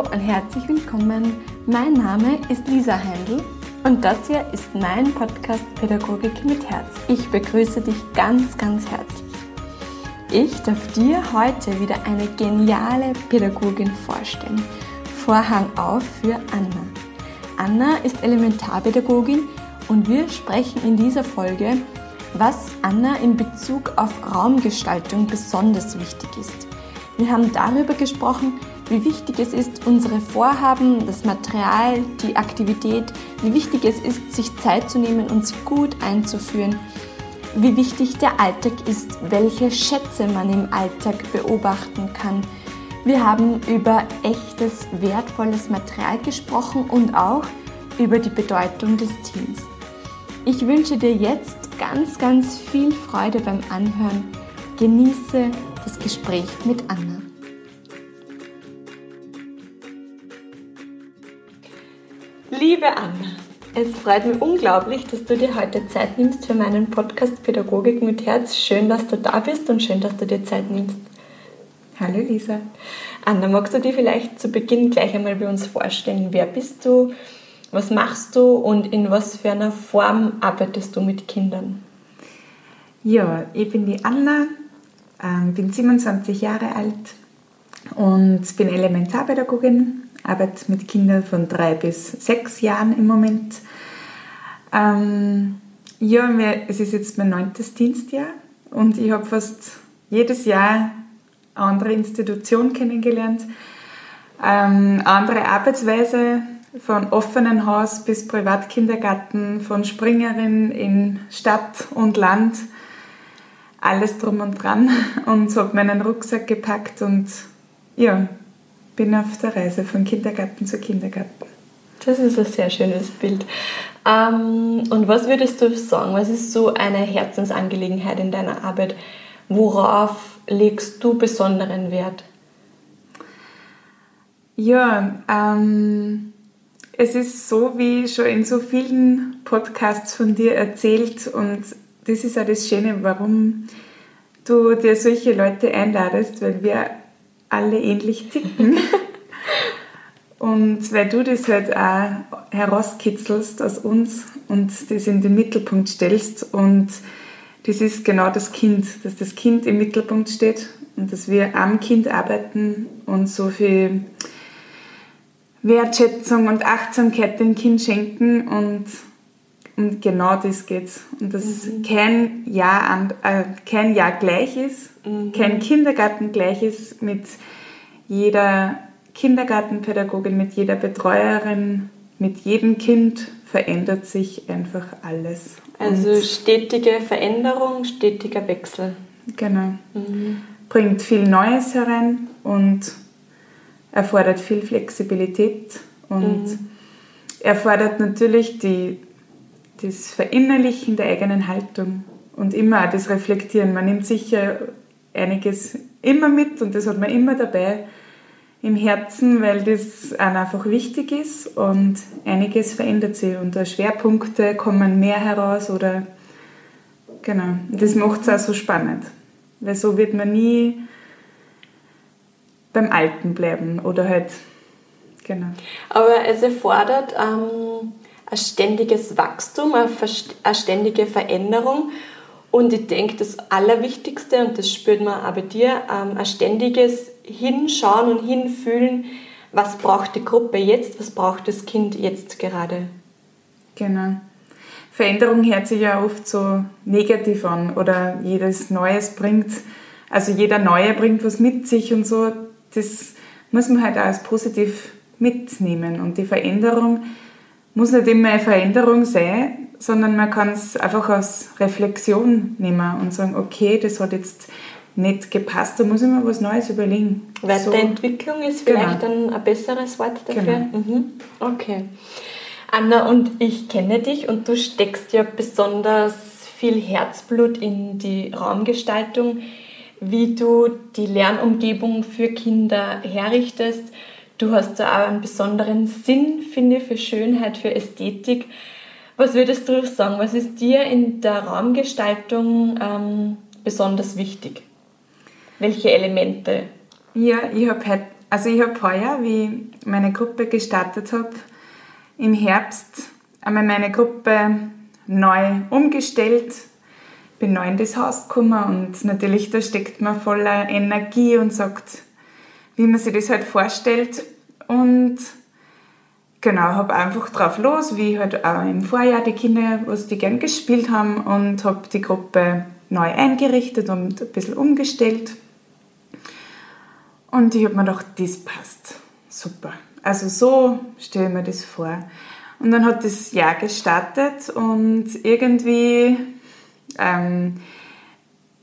Und herzlich willkommen. Mein Name ist Lisa Heindl und das hier ist mein Podcast Pädagogik mit Herz. Ich begrüße dich ganz, ganz herzlich. Ich darf dir heute wieder eine geniale Pädagogin vorstellen. Vorhang auf für Anna. Anna ist Elementarpädagogin und wir sprechen in dieser Folge, was Anna in Bezug auf Raumgestaltung besonders wichtig ist. Wir haben darüber gesprochen, wie wichtig es ist, unsere Vorhaben, das Material, die Aktivität, wie wichtig es ist, sich Zeit zu nehmen und sie gut einzuführen, wie wichtig der Alltag ist, welche Schätze man im Alltag beobachten kann. Wir haben über echtes, wertvolles Material gesprochen und auch über die Bedeutung des Teams. Ich wünsche dir jetzt ganz, ganz viel Freude beim Anhören. Genieße das Gespräch mit Anna. Liebe Anna, es freut mich unglaublich, dass du dir heute Zeit nimmst für meinen Podcast Pädagogik mit Herz. Schön, dass du da bist und schön, dass du dir Zeit nimmst. Hallo Lisa. Anna, magst du dir vielleicht zu Beginn gleich einmal bei uns vorstellen? Wer bist du? Was machst du und in was für einer Form arbeitest du mit Kindern? Ja, ich bin die Anna, ähm, bin 27 Jahre alt und bin Elementarpädagogin arbeite mit Kindern von drei bis sechs Jahren im Moment. Ähm, ja, es ist jetzt mein neuntes Dienstjahr und ich habe fast jedes Jahr eine andere Institution kennengelernt, ähm, andere Arbeitsweise von offenen Haus bis Privatkindergarten, von Springerin in Stadt und Land, alles drum und dran und habe meinen Rucksack gepackt und ja, bin auf der Reise von Kindergarten zu Kindergarten. Das ist ein sehr schönes Bild. Ähm, und was würdest du sagen, was ist so eine Herzensangelegenheit in deiner Arbeit? Worauf legst du besonderen Wert? Ja, ähm, es ist so, wie schon in so vielen Podcasts von dir erzählt und das ist auch das Schöne, warum du dir solche Leute einladest, weil wir alle ähnlich ticken. und weil du das halt auch herauskitzelst aus uns und das in den Mittelpunkt stellst. Und das ist genau das Kind, dass das Kind im Mittelpunkt steht und dass wir am Kind arbeiten und so viel Wertschätzung und Achtsamkeit dem Kind schenken und und genau das geht's. Und dass mhm. kein, Jahr an, äh, kein Jahr gleich ist, mhm. kein Kindergarten gleich ist mit jeder Kindergartenpädagogin, mit jeder Betreuerin, mit jedem Kind verändert sich einfach alles. Also und stetige Veränderung, stetiger Wechsel. Genau. Mhm. Bringt viel Neues herein und erfordert viel Flexibilität und mhm. erfordert natürlich die das Verinnerlichen der eigenen Haltung und immer auch das Reflektieren. Man nimmt sicher einiges immer mit und das hat man immer dabei im Herzen, weil das einfach wichtig ist und einiges verändert sich und da Schwerpunkte kommen mehr heraus oder genau. Das macht es auch so spannend, weil so wird man nie beim Alten bleiben oder halt genau. Aber es erfordert ähm ein ständiges Wachstum, eine ständige Veränderung. Und ich denke, das Allerwichtigste, und das spürt man auch bei dir, ähm, ein ständiges Hinschauen und Hinfühlen, was braucht die Gruppe jetzt, was braucht das Kind jetzt gerade. Genau. Veränderung hört sich ja oft so negativ an oder jedes Neues bringt, also jeder Neue bringt was mit sich und so. Das muss man halt auch als positiv mitnehmen. Und die Veränderung muss nicht immer eine Veränderung sein, sondern man kann es einfach als Reflexion nehmen und sagen, okay, das hat jetzt nicht gepasst, da muss ich mir was Neues überlegen. Weiterentwicklung so. ist vielleicht genau. ein, ein, besseres Wort dafür. Genau. Mhm. Okay. Anna und ich kenne dich und du steckst ja besonders viel Herzblut in die Raumgestaltung, wie du die Lernumgebung für Kinder herrichtest Du hast da auch einen besonderen Sinn, finde ich, für Schönheit, für Ästhetik. Was würdest du sagen? Was ist dir in der Raumgestaltung ähm, besonders wichtig? Welche Elemente? Ja, ich habe also ich heuer, wie ich meine Gruppe gestartet habe, im Herbst einmal meine Gruppe neu umgestellt. Bin neu in das Haus gekommen und natürlich da steckt man voller Energie und sagt, wie man sich das halt vorstellt. Und genau, habe einfach drauf los, wie halt auch im Vorjahr die Kinder, was die gern gespielt haben und habe die Gruppe neu eingerichtet und ein bisschen umgestellt. Und ich habe mir gedacht, das passt. Super. Also so stelle ich mir das vor. Und dann hat das Jahr gestartet und irgendwie ähm,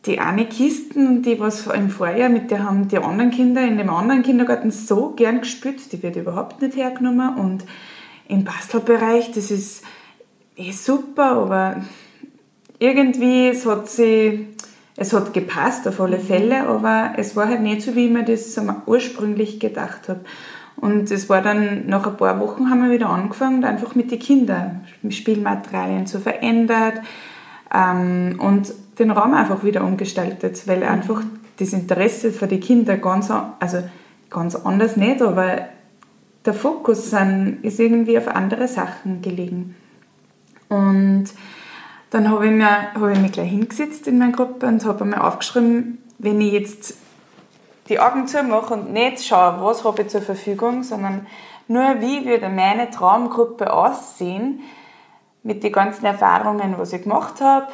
die eine Kisten, die was im Vorjahr mit der haben die anderen Kinder in dem anderen Kindergarten so gern gespielt, die wird überhaupt nicht hergenommen. Und im Bastelbereich, das ist eh super, aber irgendwie es hat sie es hat gepasst auf alle Fälle, aber es war halt nicht so, wie ich mir das ursprünglich gedacht habe. Und es war dann, nach ein paar Wochen haben wir wieder angefangen, einfach mit den Kindern Spielmaterialien zu verändern ähm, und den Raum einfach wieder umgestaltet, weil einfach das Interesse für die Kinder ganz, also ganz anders nicht, aber der Fokus ist irgendwie auf andere Sachen gelegen. Und dann habe ich, hab ich mich gleich hingesetzt in meiner Gruppe und habe mir aufgeschrieben, wenn ich jetzt die Augen zumache und nicht schaue, was habe ich zur Verfügung, sondern nur, wie würde meine Traumgruppe aussehen mit den ganzen Erfahrungen, was ich gemacht habe,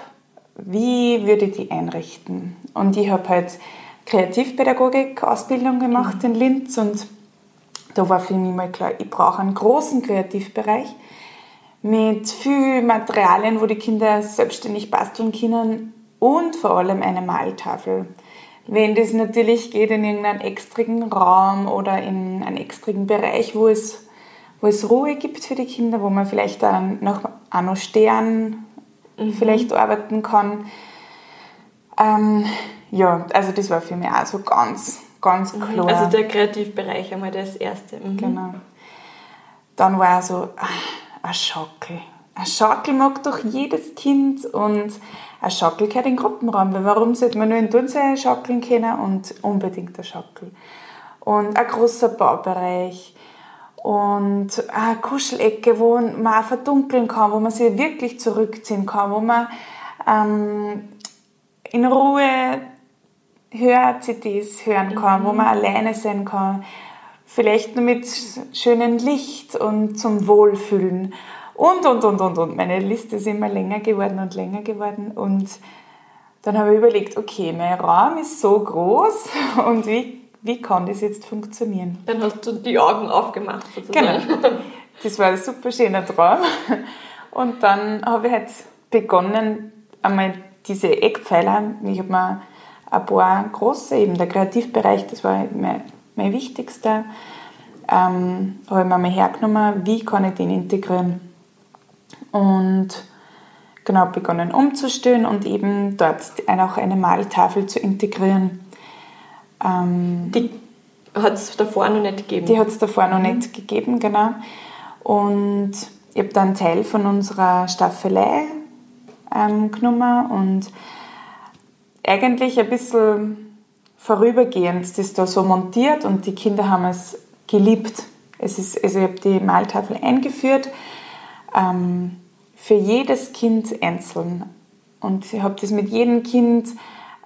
wie würde ich die einrichten. Und ich habe halt Kreativpädagogik-Ausbildung gemacht mhm. in Linz und da war für mich mal klar, ich brauche einen großen Kreativbereich mit viel Materialien, wo die Kinder selbstständig basteln können und vor allem eine Maltafel. Wenn das natürlich geht in irgendeinen extrigen Raum oder in einen extrigen Bereich, wo es, wo es Ruhe gibt für die Kinder, wo man vielleicht dann noch, auch noch Stern mhm. vielleicht arbeiten kann. Ähm, ja, also das war für mich auch so ganz, ganz mhm. klar. Also der Kreativbereich einmal das Erste. Mhm. Genau. Dann war so, ah, ein Schaukel. Ein Schaukel mag doch jedes Kind und ein Schaukel gehört in den Gruppenraum, weil warum sollte man nur in Turnseil schaukeln können und unbedingt ein Schaukel. Und ein großer Baubereich und eine Kuschelecke, wo man auch verdunkeln kann, wo man sich wirklich zurückziehen kann, wo man ähm, in Ruhe Hör-CDs hören kann, mhm. wo man alleine sein kann, vielleicht nur mit schönem Licht und zum Wohlfühlen und, und, und, und, und. Meine Liste ist immer länger geworden und länger geworden. Und dann habe ich überlegt, okay, mein Raum ist so groß und wie, wie kann das jetzt funktionieren? Dann hast du die Augen aufgemacht sozusagen. Genau. Das war ein super schöner Traum. Und dann habe ich halt begonnen, einmal diese Eckpfeiler, ich habe mir ein paar große, eben der Kreativbereich, das war mein, mein wichtigster, ähm, habe ich mir mal hergenommen, wie kann ich den integrieren und genau begonnen umzustellen und eben dort auch eine Maltafel zu integrieren. Ähm, die hat es davor noch nicht gegeben? Die hat es davor noch mhm. nicht gegeben, genau. Und ich habe dann Teil von unserer Staffelei ähm, genommen und eigentlich ein bisschen vorübergehend das da so montiert und die Kinder haben es geliebt. Es ist, also ich habe die Maltafel eingeführt. Ähm, für jedes Kind einzeln. Und ich habe das mit jedem Kind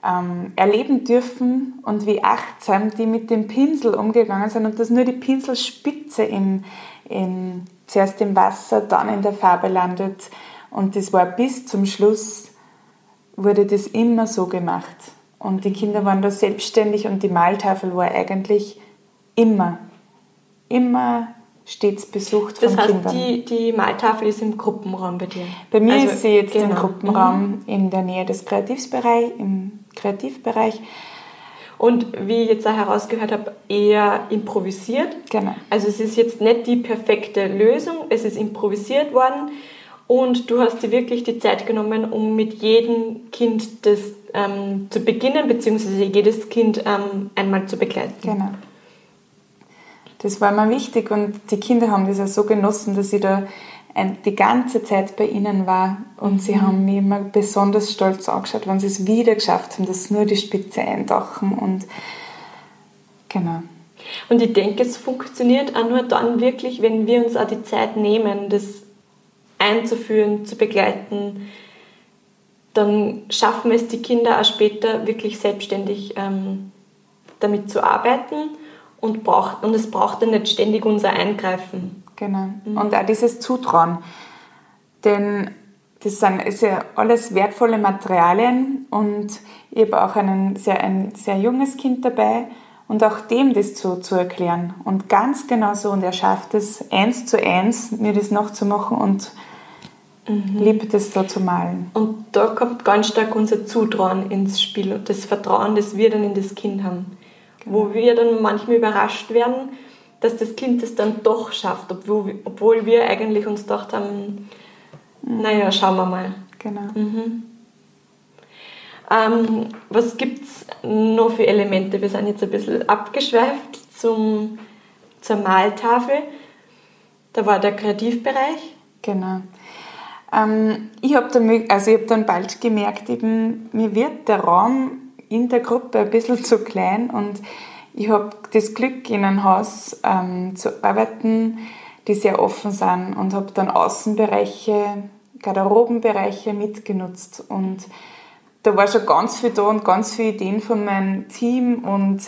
ähm, erleben dürfen und wie achtsam die mit dem Pinsel umgegangen sind und dass nur die Pinselspitze im, im, zuerst im Wasser, dann in der Farbe landet. Und das war bis zum Schluss, wurde das immer so gemacht. Und die Kinder waren da selbstständig und die Maltafel war eigentlich immer, immer stets besucht von das heißt, Kindern. Die, die Maltafel ist im Gruppenraum bei dir? Bei mir also, ist sie jetzt genau. im Gruppenraum mhm. in der Nähe des Kreativbereich, im Kreativbereich. Und wie ich jetzt auch herausgehört habe, eher improvisiert. Genau. Also es ist jetzt nicht die perfekte Lösung, es ist improvisiert worden und du hast dir wirklich die Zeit genommen, um mit jedem Kind das ähm, zu beginnen, beziehungsweise jedes Kind ähm, einmal zu begleiten. Genau. Das war mir wichtig und die Kinder haben das ja so genossen, dass ich da ein, die ganze Zeit bei ihnen war und sie mhm. haben mich immer besonders stolz angeschaut, wenn sie es wieder geschafft haben, dass nur die Spitze eintauchen und genau. Und ich denke, es funktioniert auch nur dann wirklich, wenn wir uns auch die Zeit nehmen, das einzuführen, zu begleiten. Dann schaffen es die Kinder auch später wirklich selbstständig ähm, damit zu arbeiten und, braucht, und es braucht dann nicht ständig unser Eingreifen. Genau. Mhm. Und auch dieses Zutrauen. Denn das sind ist ja alles wertvolle Materialien und ich habe auch einen sehr, ein sehr junges Kind dabei und auch dem das zu, zu erklären. Und ganz genau so. Und er schafft es eins zu eins, mir das nachzumachen und mhm. liebt es da zu malen. Und da kommt ganz stark unser Zutrauen ins Spiel und das Vertrauen, das wir dann in das Kind haben. Genau. Wo wir dann manchmal überrascht werden, dass das Kind es dann doch schafft, obwohl, obwohl wir eigentlich uns gedacht haben, mhm. naja, schauen wir mal. Genau. Mhm. Ähm, was gibt es noch für Elemente? Wir sind jetzt ein bisschen abgeschweift zum, zur Maltafel. Da war der Kreativbereich. Genau. Ähm, ich habe dann, also hab dann bald gemerkt, eben, mir wird der Raum in der Gruppe ein bisschen zu klein und ich habe das Glück, in einem Haus ähm, zu arbeiten, die sehr offen sind und habe dann Außenbereiche, Garderobenbereiche mitgenutzt. Und da war schon ganz viel da und ganz viele Ideen von meinem Team. Und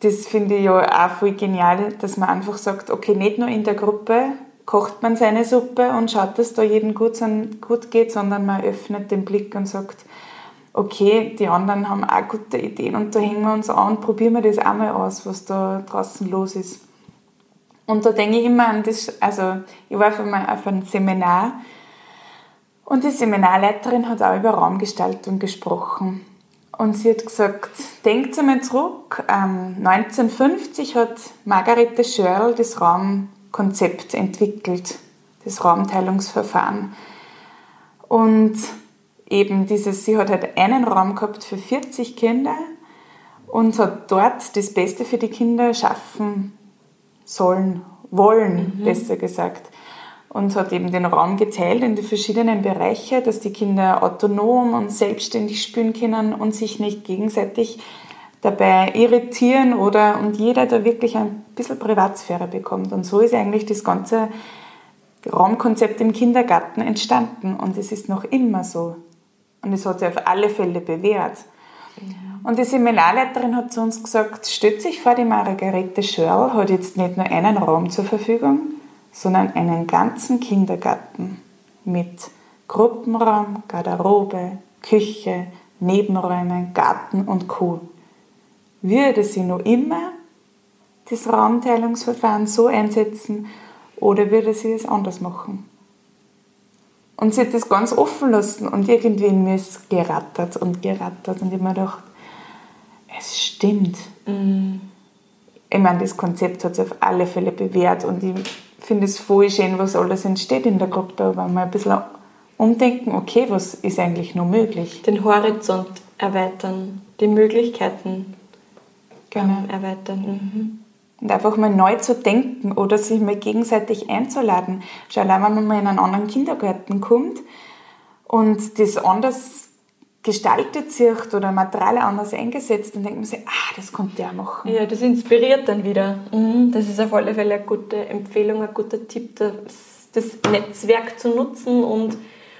das finde ich ja auch voll genial, dass man einfach sagt, okay, nicht nur in der Gruppe kocht man seine Suppe und schaut, dass da jedem gut, gut geht, sondern man öffnet den Blick und sagt, okay, die anderen haben auch gute Ideen und da hängen wir uns an, probieren wir das auch mal aus, was da draußen los ist. Und da denke ich immer an das, also ich war auf einem Seminar und die Seminarleiterin hat auch über Raumgestaltung gesprochen. Und sie hat gesagt, denkt einmal zurück, 1950 ähm, hat Margarete Schörl das Raumkonzept entwickelt, das Raumteilungsverfahren. Und eben dieses, sie hat halt einen Raum gehabt für 40 Kinder und hat dort das Beste für die Kinder schaffen sollen, wollen, mhm. besser gesagt und hat eben den Raum geteilt in die verschiedenen Bereiche, dass die Kinder autonom und selbstständig spielen können und sich nicht gegenseitig dabei irritieren oder und jeder da wirklich ein bisschen Privatsphäre bekommt. Und so ist eigentlich das ganze Raumkonzept im Kindergarten entstanden und es ist noch immer so. Und es hat sich auf alle Fälle bewährt. Und die Seminarleiterin hat zu uns gesagt, stellt sich vor, die Margarete Schörl hat jetzt nicht nur einen Raum zur Verfügung, sondern einen ganzen Kindergarten mit Gruppenraum, Garderobe, Küche, Nebenräumen, Garten und Kuh. Würde sie nur immer das Raumteilungsverfahren so einsetzen oder würde sie es anders machen? Und sie hat das ganz offen lassen und irgendwie in mir ist gerattert und gerattert und ich habe mir gedacht, es stimmt. Mm. Ich meine, das Konzept hat sich auf alle Fälle bewährt und ich finde es voll schön, was alles entsteht in der Gruppe, aber mal ein bisschen umdenken, okay, was ist eigentlich noch möglich? Den Horizont erweitern, die Möglichkeiten genau. erweitern. Mhm. Und einfach mal neu zu denken oder sich mal gegenseitig einzuladen. Schau, allein wenn man mal in einen anderen Kindergarten kommt und das anders gestaltet sich oder Material anders eingesetzt, dann denkt man sich, ah, das konnte er machen. Ja, das inspiriert dann wieder. Mhm. Das ist auf alle Fälle eine gute Empfehlung, ein guter Tipp, das, das Netzwerk zu nutzen und,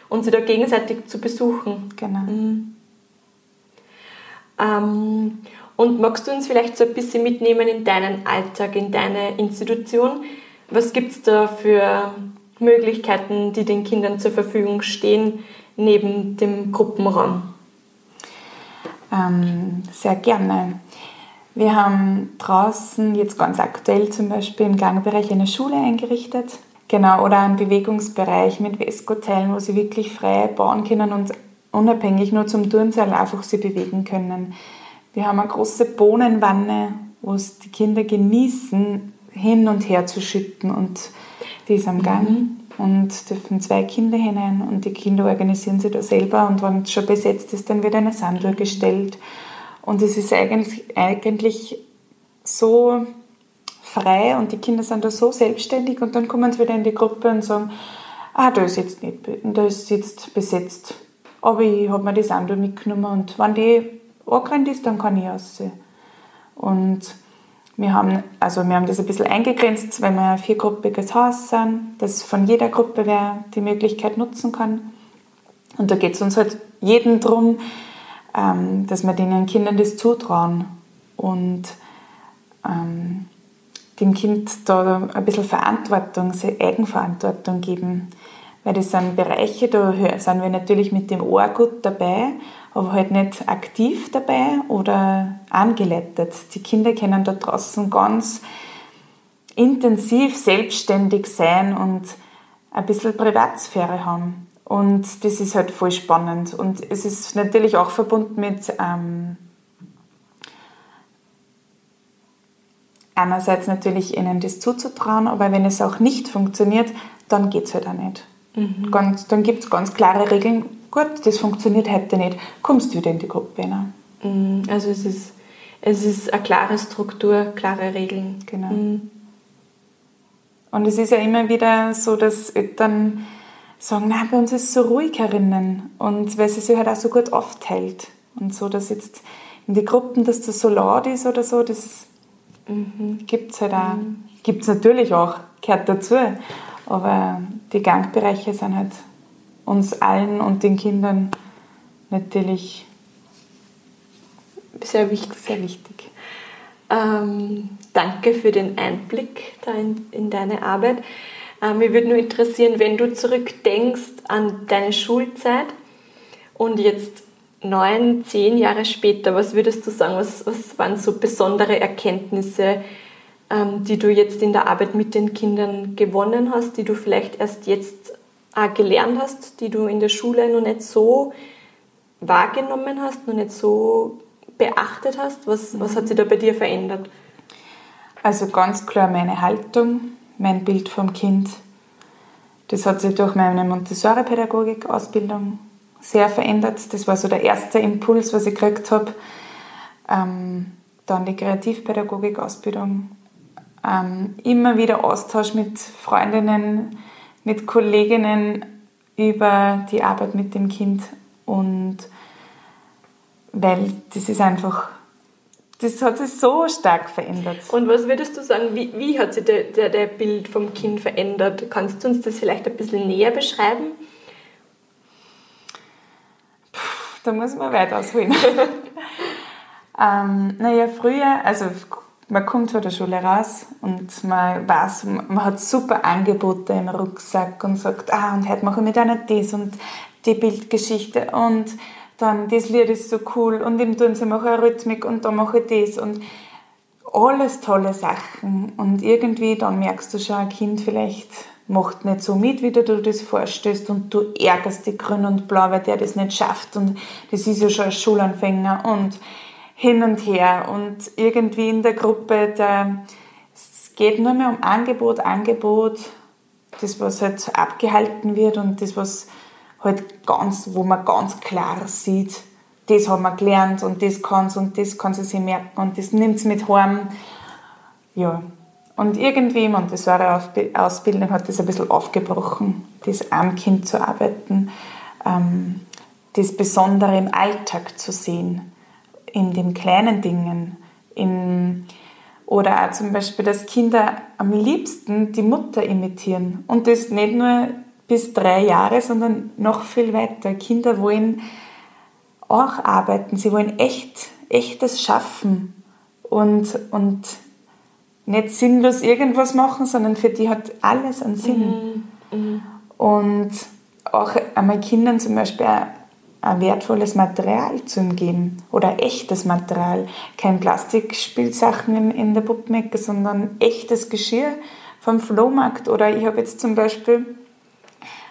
und sie da gegenseitig zu besuchen. Genau. Mhm. Ähm, und magst du uns vielleicht so ein bisschen mitnehmen in deinen Alltag, in deine Institution? Was gibt es da für Möglichkeiten, die den Kindern zur Verfügung stehen, neben dem Gruppenraum? Ähm, sehr gerne. Wir haben draußen jetzt ganz aktuell zum Beispiel im Gangbereich eine Schule eingerichtet. Genau, oder einen Bewegungsbereich mit Vesco-Teilen, wo sie wirklich frei bauen können und unabhängig nur zum Turnsaal einfach sie bewegen können. Wir haben eine große Bohnenwanne, wo es die Kinder genießen, hin und her zu schütten und die ist am Gang. Mhm und dürfen zwei Kinder hinein und die Kinder organisieren sich da selber und wenn es schon besetzt ist, dann wird eine Sanduhr gestellt. Und es ist eigentlich, eigentlich so frei und die Kinder sind da so selbstständig und dann kommen sie wieder in die Gruppe und sagen, ah, da ist jetzt nicht, da ist jetzt besetzt. Aber ich habe mir die Sanduhr mitgenommen und wenn die angerannt ist, dann kann ich aussehen. Und Wir haben, also wir haben das ein bisschen eingegrenzt, weil wir ein viergruppiges Haus sind, dass von jeder Gruppe wer die Möglichkeit nutzen kann. Und da geht es uns halt jeden darum, ähm, dass wir den Kindern das zutrauen und ähm, dem Kind da ein bisschen Verantwortung, Eigenverantwortung geben. Weil das sind Bereiche, da sind wir natürlich mit dem Ohr gut dabei, aber halt nicht aktiv dabei oder angeleitet. Die Kinder können da draußen ganz intensiv selbstständig sein und ein bisschen Privatsphäre haben. Und das ist halt voll spannend. Und es ist natürlich auch verbunden mit ähm, einerseits natürlich ihnen das zuzutrauen, aber wenn es auch nicht funktioniert, dann geht es halt auch nicht. Mhm. Ganz, dann gibt es ganz klare Regeln, gut, das funktioniert heute nicht, kommst du wieder in die Gruppe rein. Mhm. Also es ist, es ist eine klare Struktur, klare Regeln. Genau. Mhm. Und es ist ja immer wieder so, dass Eltern sagen, na, bei uns ist es so ruhig herinnen. Und weil sie sich halt auch so gut aufteilt. Und so, dass jetzt in die Gruppen, dass das so laut ist oder so, das mhm. gibt es halt auch. Mhm. Gibt es natürlich auch, gehört dazu. Aber die Gangbereiche sind halt uns allen und den Kindern natürlich sehr wichtig. Sehr wichtig. Ähm, danke für den Einblick da in, in deine Arbeit. Ähm, mich würde nur interessieren, wenn du zurückdenkst an deine Schulzeit und jetzt neun, zehn Jahre später, was würdest du sagen, was, was waren so besondere Erkenntnisse, die du jetzt in der Arbeit mit den Kindern gewonnen hast, die du vielleicht erst jetzt auch gelernt hast, die du in der Schule noch nicht so wahrgenommen hast, noch nicht so beachtet hast? Was, was hat sich da bei dir verändert? Also ganz klar meine Haltung, mein Bild vom Kind. Das hat sich durch meine Montessori-Pädagogik-Ausbildung sehr verändert. Das war so der erste Impuls, was ich gekriegt habe. Ähm, dann die Kreativpädagogik-Ausbildung. Ähm, immer wieder Austausch mit Freundinnen, mit Kolleginnen über die Arbeit mit dem Kind und weil das ist einfach, das hat sich so stark verändert. Und was würdest du sagen, wie, wie hat sich der, der, der Bild vom Kind verändert? Kannst du uns das vielleicht ein bisschen näher beschreiben? Puh, da muss man weit ausholen. ähm, naja, früher, also man kommt von der Schule raus und man weiß, man hat super Angebote im Rucksack und sagt, ah, und heute mache ich mit einer das und die Bildgeschichte und dann das Lied ist so cool und im tun sie mache eine Rhythmik und da mache ich das und alles tolle Sachen. Und irgendwie dann merkst du schon, ein Kind vielleicht macht nicht so mit, wie du dir das vorstellst und du ärgerst dich grün und blau, weil der das nicht schafft und das ist ja schon ein Schulanfänger und hin und her und irgendwie in der Gruppe, da, es geht nur mehr um Angebot, Angebot, das, was halt abgehalten wird und das, was halt ganz, wo man ganz klar sieht, das haben wir gelernt und das kann und das kann sie sich merken und das nimmt sie mit heim. Ja. Und irgendwie, und das war eine Ausbildung, hat das ein bisschen aufgebrochen, das am Kind zu arbeiten, ähm, das Besondere im Alltag zu sehen in den kleinen Dingen. In, oder auch zum Beispiel, dass Kinder am liebsten die Mutter imitieren. Und das nicht nur bis drei Jahre, sondern noch viel weiter. Kinder wollen auch arbeiten, sie wollen echt, echtes schaffen und, und nicht sinnlos irgendwas machen, sondern für die hat alles einen Sinn. Mhm. Mhm. Und auch einmal Kindern zum Beispiel wertvolles Material zu ihm geben oder echtes Material. Kein Plastikspielsachen in, der Puppenecke, sondern echtes Geschirr vom Flohmarkt. Oder ich habe jetzt zum Beispiel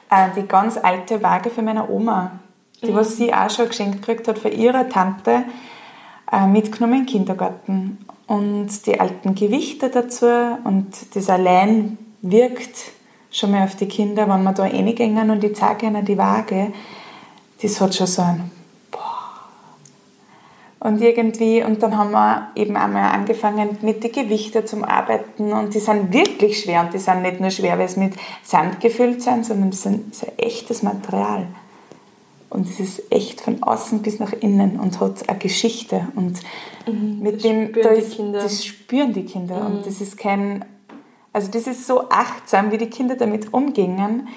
äh, die ganz alte Waage für meine Oma, die mhm. was sie auch schon geschenkt gekriegt hat für ihre Tante, äh, mitgenommen im Kindergarten. Und die alten Gewichte dazu und das allein wirkt schon mal auf die Kinder, wenn man da reingehen und ich zeige ihnen die Waage das hat schon so ein. Und irgendwie, und dann haben wir eben einmal angefangen mit den Gewichten zum Arbeiten und die sind wirklich schwer und die sind nicht nur schwer, weil sie mit Sand gefüllt sind, sondern das, das ist ein echtes Material. und es ist echt von außen bis nach innen und hat eine Geschichte und mhm, mit dem da ist, das spüren die Kinder mhm. und das ist kein also das ist so achtsam, wie die Kinder damit umgehen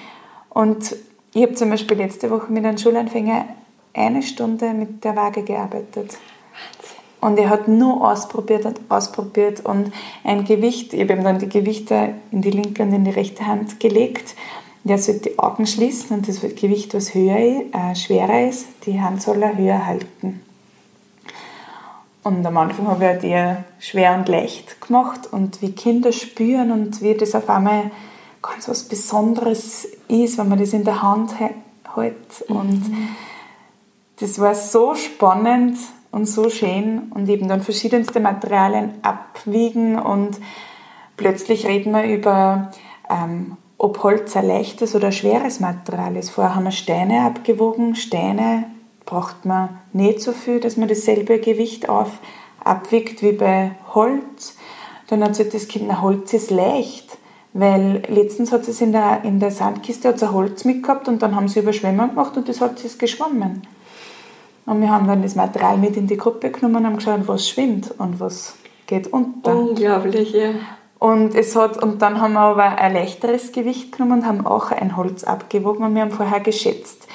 und ich habe zum Beispiel letzte Woche mit einem Schulanfänger eine Stunde mit der Waage gearbeitet. Und er hat nur ausprobiert und ausprobiert und ein Gewicht, ich habe ihm dann die Gewichte in die linke und in die rechte Hand gelegt. Der sollte die Augen schließen und das Gewicht, was höher, äh, schwerer ist, die Hand soll er höher halten. Und am Anfang habe ich halt eher schwer und leicht gemacht und wie Kinder spüren und wie das auf einmal ganz was Besonderes ist, wenn man das in der Hand hält. Und mhm. das war so spannend und so schön und eben dann verschiedenste Materialien abwiegen und plötzlich reden wir über, ähm, ob Holz ein leichtes oder ein schweres Material ist. Vorher haben wir Steine abgewogen. Steine braucht man nicht so viel, dass man dasselbe Gewicht auf, abwiegt wie bei Holz. Dann hat sich das Kind, na Holz ist leicht. Weil letztens hat es in der, in der Sandkiste hat's ein Holz mitgehabt und dann haben sie Überschwemmung gemacht und das Holz ist geschwommen. Und wir haben dann das Material mit in die Gruppe genommen und haben geschaut, was schwimmt und was geht unter. Unglaublich, ja. Und, es hat, und dann haben wir aber ein leichteres Gewicht genommen und haben auch ein Holz abgewogen und wir haben vorher geschätzt,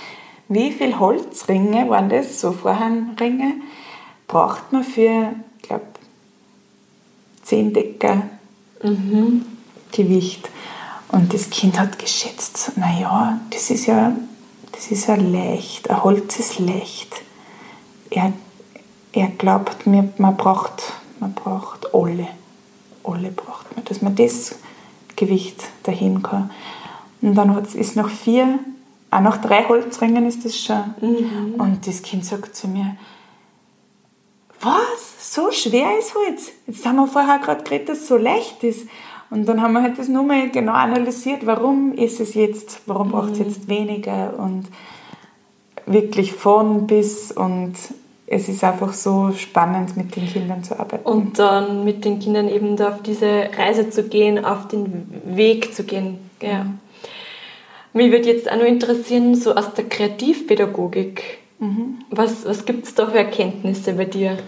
wie viele Holzringe waren das, so Vorhangringe, braucht man für, ich glaube, 10 Decker mhm. Gewicht. Und das Kind hat geschätzt, naja, das ist ja, das ist ja leicht, ein Holz ist leicht. Er, er glaubt mir, man braucht, man braucht alle. Alle braucht man, dass man das Gewicht dahin kann. Und dann ist noch vier, auch nach drei Holzringen ist das schon. Mhm. Und das Kind sagt zu mir, was? So schwer ist Holz? Jetzt haben wir vorher gerade geredet, dass es so leicht ist. Und dann haben wir halt das nur mal genau analysiert, warum ist es jetzt, warum braucht es mhm. jetzt weniger und wirklich von bis und es ist einfach so spannend, mit den Kindern zu arbeiten. Und dann mit den Kindern eben da auf diese Reise zu gehen, auf den Weg zu gehen. Ja. Mhm. Mich würde jetzt auch noch interessieren, so aus der Kreativpädagogik, mhm. was, was gibt es da für Erkenntnisse bei dir?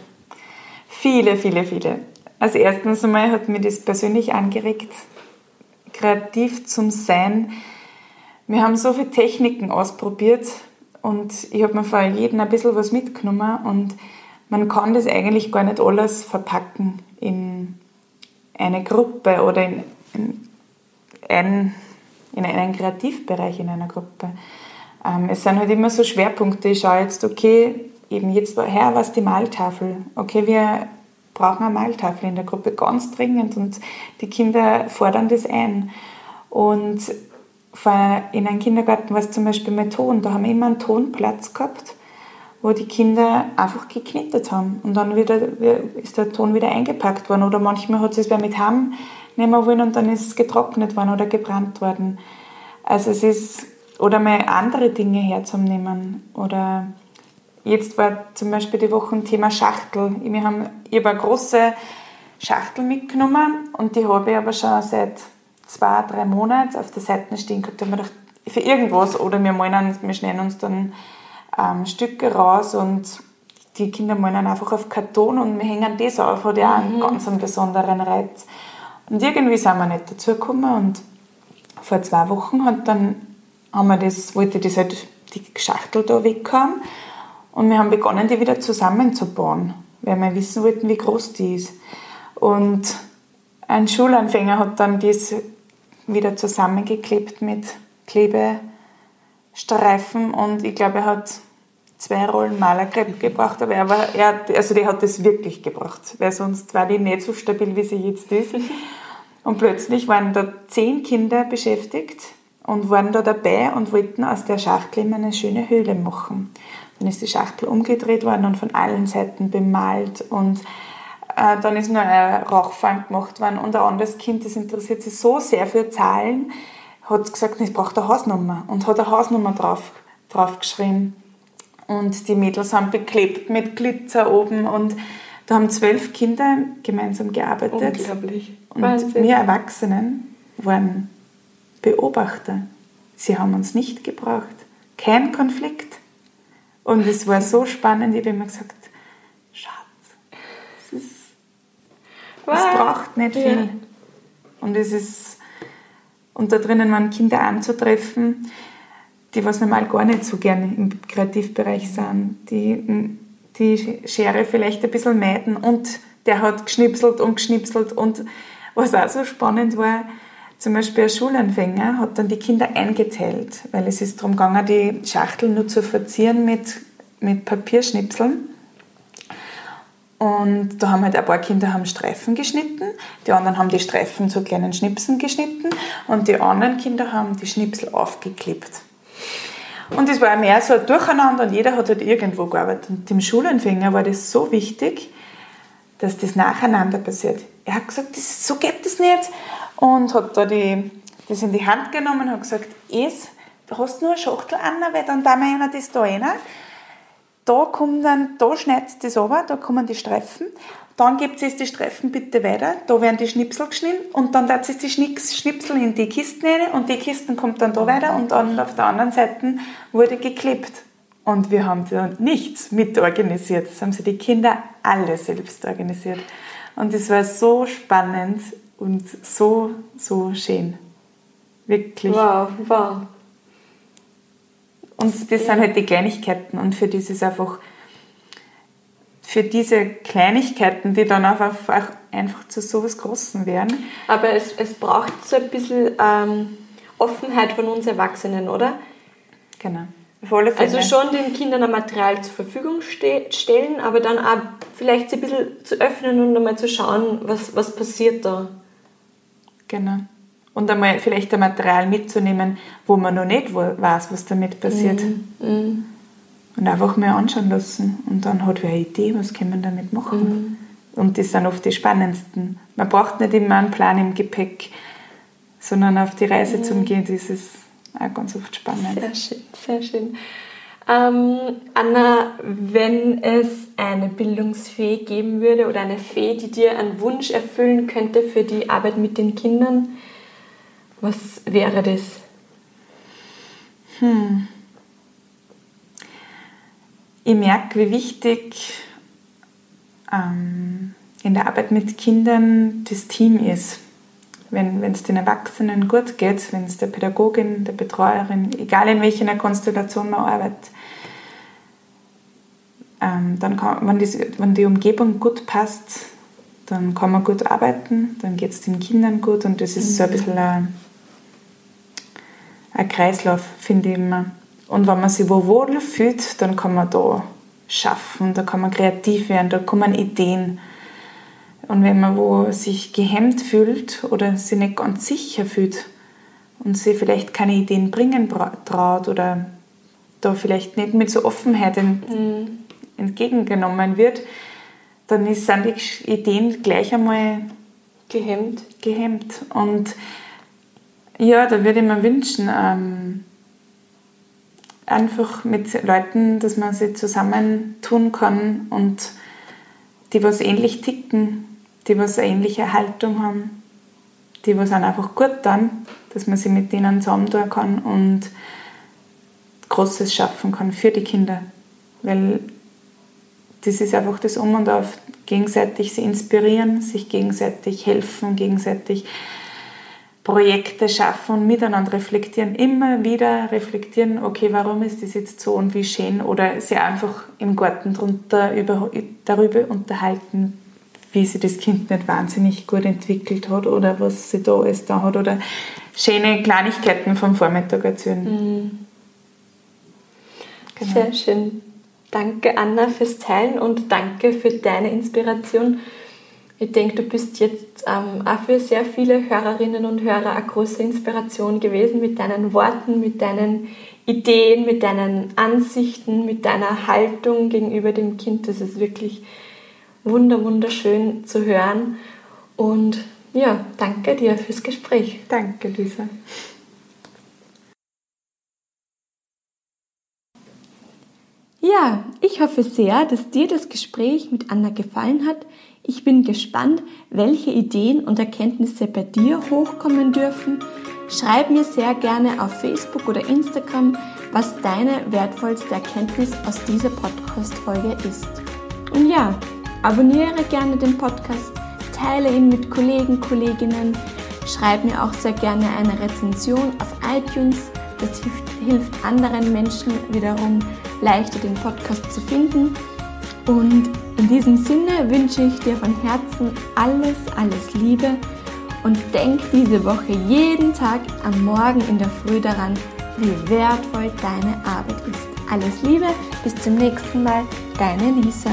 Viele, viele, viele. Als erstens einmal hat mir das persönlich angeregt, kreativ zum Sein. Wir haben so viele Techniken ausprobiert und ich habe mir von jedem ein bisschen was mitgenommen und man kann das eigentlich gar nicht alles verpacken in eine Gruppe oder in, in, ein, in einen Kreativbereich in einer Gruppe. Ähm, es sind halt immer so Schwerpunkte. Ich schaue jetzt, okay, eben jetzt her was die Maltafel. Okay, wir brauchen eine Maltafel in der Gruppe ganz dringend und die Kinder fordern das ein. Und in einem Kindergarten war es zum Beispiel mit Ton, da haben wir immer einen Tonplatz gehabt, wo die Kinder einfach geknetet haben und dann wieder, ist der Ton wieder eingepackt worden oder manchmal hat es wer mit Hamm nehmen wollen und dann ist es getrocknet worden oder gebrannt worden. Also es ist, oder mal andere Dinge herzunehmen oder Jetzt war zum Beispiel die Woche ein Thema Schachtel. Wir haben, ich habe eine große Schachtel mitgenommen und die habe ich aber schon seit zwei, drei Monaten auf der Seite stehen gehabt. Da haben wir gedacht, für irgendwas oder wir, malen, wir schneiden uns dann ähm, Stücke raus und die Kinder malen einfach auf Karton und wir hängen das auf, hat ja mhm. einen ganz einen besonderen Reiz. Und irgendwie sind wir nicht dazu gekommen und vor zwei Wochen hat dann, haben wir das, wollte ich das halt, die Schachtel da weghaben und wir haben begonnen, die wieder zusammenzubauen, weil wir wissen wollten, wie groß die ist. Und ein Schulanfänger hat dann das wieder zusammengeklebt mit Klebestreifen und ich glaube, er hat zwei Rollen Malerkrepp gebracht, aber er war, er, also der hat das wirklich gebracht, weil sonst war die nicht so stabil, wie sie jetzt ist. Und plötzlich waren da zehn Kinder beschäftigt und waren da dabei und wollten aus der Schachtel eine schöne Höhle machen. Dann ist die Schachtel umgedreht worden und von allen Seiten bemalt und äh, dann ist nur ein Rauchfang gemacht worden und ein anderes Kind, das interessiert sich so sehr für Zahlen, hat gesagt, ich brauche eine Hausnummer und hat eine Hausnummer drauf, drauf geschrieben. Und die Mädels haben beklebt mit Glitzer oben und da haben zwölf Kinder gemeinsam gearbeitet. Unglaublich. Und Wahnsinn. wir Erwachsenen waren Beobachter. Sie haben uns nicht gebraucht. Kein Konflikt. Und es war so spannend, ich habe immer gesagt, Schatz, es, ist, es braucht nicht viel. Ja. Und es ist, und da drinnen waren Kinder anzutreffen, die was normal gar nicht so gerne im Kreativbereich sind, die die Schere vielleicht ein bisschen meiden und der hat geschnipselt und geschnipselt und was auch so spannend war, zum Beispiel ein Schulanfänger hat dann die Kinder eingeteilt, weil es ist darum gegangen, die Schachtel nur zu verzieren mit, mit Papierschnipseln. Und da haben halt ein paar Kinder haben Streifen geschnitten, die anderen haben die Streifen zu kleinen Schnipseln geschnitten und die anderen Kinder haben die Schnipsel aufgeklebt. Und es war mehr so ein Durcheinander und jeder hat halt irgendwo gearbeitet. Und dem Schulanfänger war das so wichtig, dass das nacheinander passiert. Er hat gesagt, das, so geht das nicht und hat da die, das in die Hand genommen und hat gesagt, es, du hast nur eine Schachtel an, weil dann da wir das da rein. Da kommt dann, da schneidet das runter, da kommen die Streifen. Dann gibt es die Streifen bitte weiter, da werden die Schnipsel geschnitten und dann wird es die Schnipsel in die Kisten rein und die Kisten kommt dann da weiter und dann auf der anderen Seite wurde geklebt. Und wir haben da nichts mitorganisiert. Das haben sie die Kinder alle selbst organisiert. Und es war so spannend und so, so schön. Wirklich. Wow, wow. Und das ja. sind halt die Kleinigkeiten und für dieses einfach, für diese Kleinigkeiten, die dann auch einfach zu so was Großen werden. Aber es, es braucht so ein bisschen ähm, Offenheit von uns Erwachsenen, oder? Genau. Also schon den Kindern ein Material zur Verfügung ste stellen, aber dann auch vielleicht sie ein bisschen zu öffnen und einmal zu schauen, was, was passiert da. Genau. Und einmal vielleicht ein Material mitzunehmen, wo man noch nicht weiß, was damit passiert. Mhm. Mhm. Und einfach mal anschauen lassen. Und dann hat wer eine Idee, was kann man damit machen. Mhm. Und das sind oft die spannendsten. Man braucht nicht immer einen Plan im Gepäck, sondern auf die Reise mhm. zum Gehen, das ist auch ganz oft spannend. Sehr schön, sehr schön. Ähm, Anna, wenn es eine Bildungsfee geben würde oder eine Fee, die dir einen Wunsch erfüllen könnte für die Arbeit mit den Kindern, was wäre das? Hm. Ich merke, wie wichtig ähm, in der Arbeit mit Kindern das Team ist. Wenn es den Erwachsenen gut geht, wenn es der Pädagogin, der Betreuerin, egal in welcher Konstellation man arbeitet, ähm, dann kann, wenn, das, wenn die Umgebung gut passt, dann kann man gut arbeiten, dann geht es den Kindern gut und das ist so ein mhm. bisschen ein, ein Kreislauf, finde ich immer. Und wenn man sich wo wohl fühlt, dann kann man da schaffen, da kann man kreativ werden, da kommen Ideen. Und wenn man wo sich gehemmt fühlt oder sich nicht ganz sicher fühlt und sich vielleicht keine Ideen bringen traut oder da vielleicht nicht mit so Offenheit mhm entgegengenommen wird, dann sind die Ideen gleich einmal gehemmt. gehemmt. Und ja, da würde ich mir wünschen, ähm, einfach mit Leuten, dass man sich zusammentun kann und die was ähnlich ticken, die was eine ähnliche Haltung haben, die was einfach gut dann, dass man sich mit denen zusammentun kann und Großes schaffen kann für die Kinder. Weil das ist einfach das Um und Auf. Gegenseitig sie inspirieren, sich gegenseitig helfen, gegenseitig Projekte schaffen und miteinander reflektieren. Immer wieder reflektieren, okay, warum ist das jetzt so und wie schön? Oder sie einfach im Garten drunter über, darüber unterhalten, wie sich das Kind nicht wahnsinnig gut entwickelt hat oder was sie da alles da hat oder schöne Kleinigkeiten vom Vormittag erzählen. Mhm. Genau. Sehr schön. Danke, Anna, fürs Teilen und danke für deine Inspiration. Ich denke, du bist jetzt ähm, auch für sehr viele Hörerinnen und Hörer eine große Inspiration gewesen mit deinen Worten, mit deinen Ideen, mit deinen Ansichten, mit deiner Haltung gegenüber dem Kind. Das ist wirklich wunder, wunderschön zu hören. Und ja, danke dir fürs Gespräch. Danke, Lisa. Ja, ich hoffe sehr, dass dir das Gespräch mit Anna gefallen hat. Ich bin gespannt, welche Ideen und Erkenntnisse bei dir hochkommen dürfen. Schreib mir sehr gerne auf Facebook oder Instagram, was deine wertvollste Erkenntnis aus dieser Podcast-Folge ist. Und ja, abonniere gerne den Podcast, teile ihn mit Kollegen, Kolleginnen, schreib mir auch sehr gerne eine Rezension auf iTunes. Das hilft, hilft anderen Menschen wiederum leichter den Podcast zu finden. Und in diesem Sinne wünsche ich dir von Herzen alles, alles Liebe und denk diese Woche jeden Tag am Morgen in der Früh daran, wie wertvoll deine Arbeit ist. Alles Liebe, bis zum nächsten Mal, deine Lisa.